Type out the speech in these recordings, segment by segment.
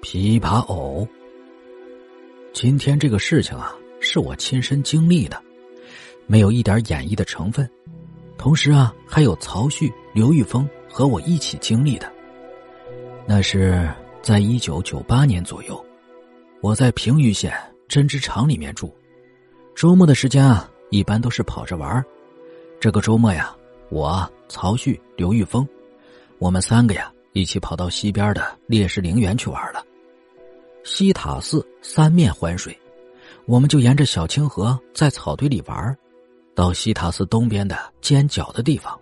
琵琶藕。今天这个事情啊，是我亲身经历的，没有一点演绎的成分。同时啊，还有曹旭、刘玉峰和我一起经历的。那是在一九九八年左右，我在平舆县针织厂里面住，周末的时间啊，一般都是跑着玩。这个周末呀，我曹旭、刘玉峰，我们三个呀。一起跑到西边的烈士陵园去玩了。西塔寺三面环水，我们就沿着小清河在草堆里玩。到西塔寺东边的尖角的地方，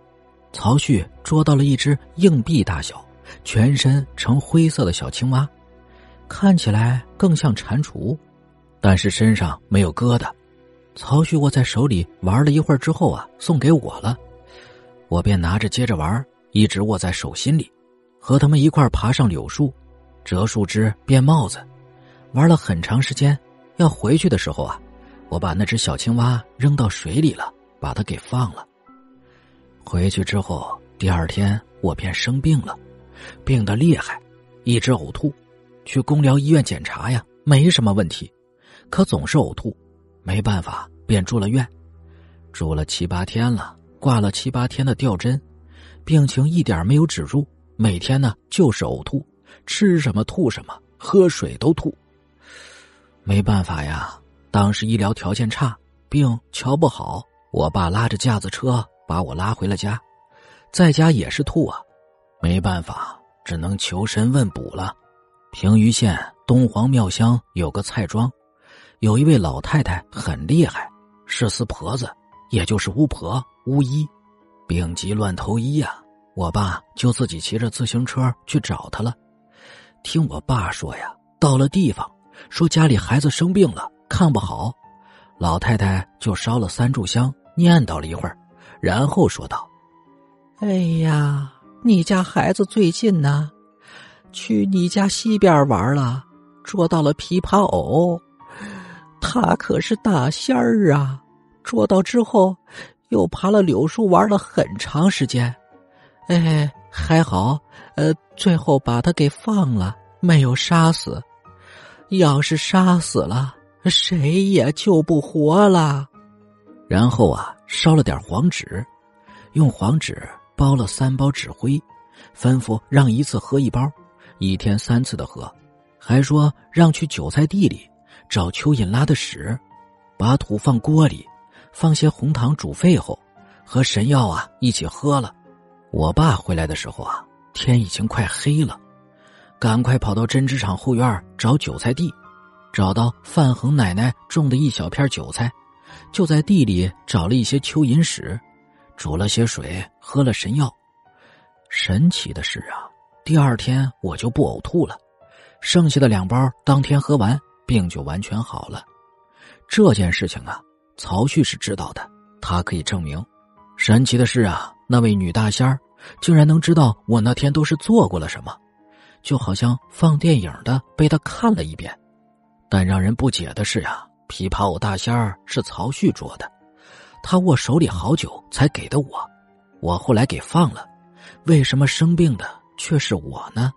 曹旭捉到了一只硬币大小、全身呈灰色的小青蛙，看起来更像蟾蜍，但是身上没有疙瘩。曹旭握在手里玩了一会儿之后啊，送给我了，我便拿着接着玩，一直握在手心里。和他们一块爬上柳树，折树枝编帽子，玩了很长时间。要回去的时候啊，我把那只小青蛙扔到水里了，把它给放了。回去之后，第二天我便生病了，病得厉害，一直呕吐。去公疗医院检查呀，没什么问题，可总是呕吐，没办法，便住了院，住了七八天了，挂了七八天的吊针，病情一点没有止住。每天呢就是呕吐，吃什么吐什么，喝水都吐。没办法呀，当时医疗条件差，病瞧不好。我爸拉着架子车把我拉回了家，在家也是吐啊，没办法，只能求神问卜了。平舆县东皇庙乡有个蔡庄，有一位老太太很厉害，是四婆子，也就是巫婆、巫医，病急乱投医呀。我爸就自己骑着自行车去找他了。听我爸说呀，到了地方，说家里孩子生病了，看不好，老太太就烧了三炷香，念叨了一会儿，然后说道：“哎呀，你家孩子最近呢，去你家西边玩了，捉到了琵琶藕，他可是大仙儿啊！捉到之后，又爬了柳树玩了很长时间。”哎，还好，呃，最后把他给放了，没有杀死。要是杀死了，谁也救不活了。然后啊，烧了点黄纸，用黄纸包了三包纸灰，吩咐让一次喝一包，一天三次的喝，还说让去韭菜地里找蚯蚓拉的屎，把土放锅里，放些红糖煮沸后，和神药啊一起喝了。我爸回来的时候啊，天已经快黑了，赶快跑到针织厂后院找韭菜地，找到范恒奶奶种的一小片韭菜，就在地里找了一些蚯蚓屎，煮了些水喝了神药。神奇的是啊，第二天我就不呕吐了，剩下的两包当天喝完，病就完全好了。这件事情啊，曹旭是知道的，他可以证明。神奇的是啊。那位女大仙儿竟然能知道我那天都是做过了什么，就好像放电影的被他看了一遍。但让人不解的是呀，琵琶舞大仙儿是曹旭捉的，他握手里好久才给的我，我后来给放了，为什么生病的却是我呢？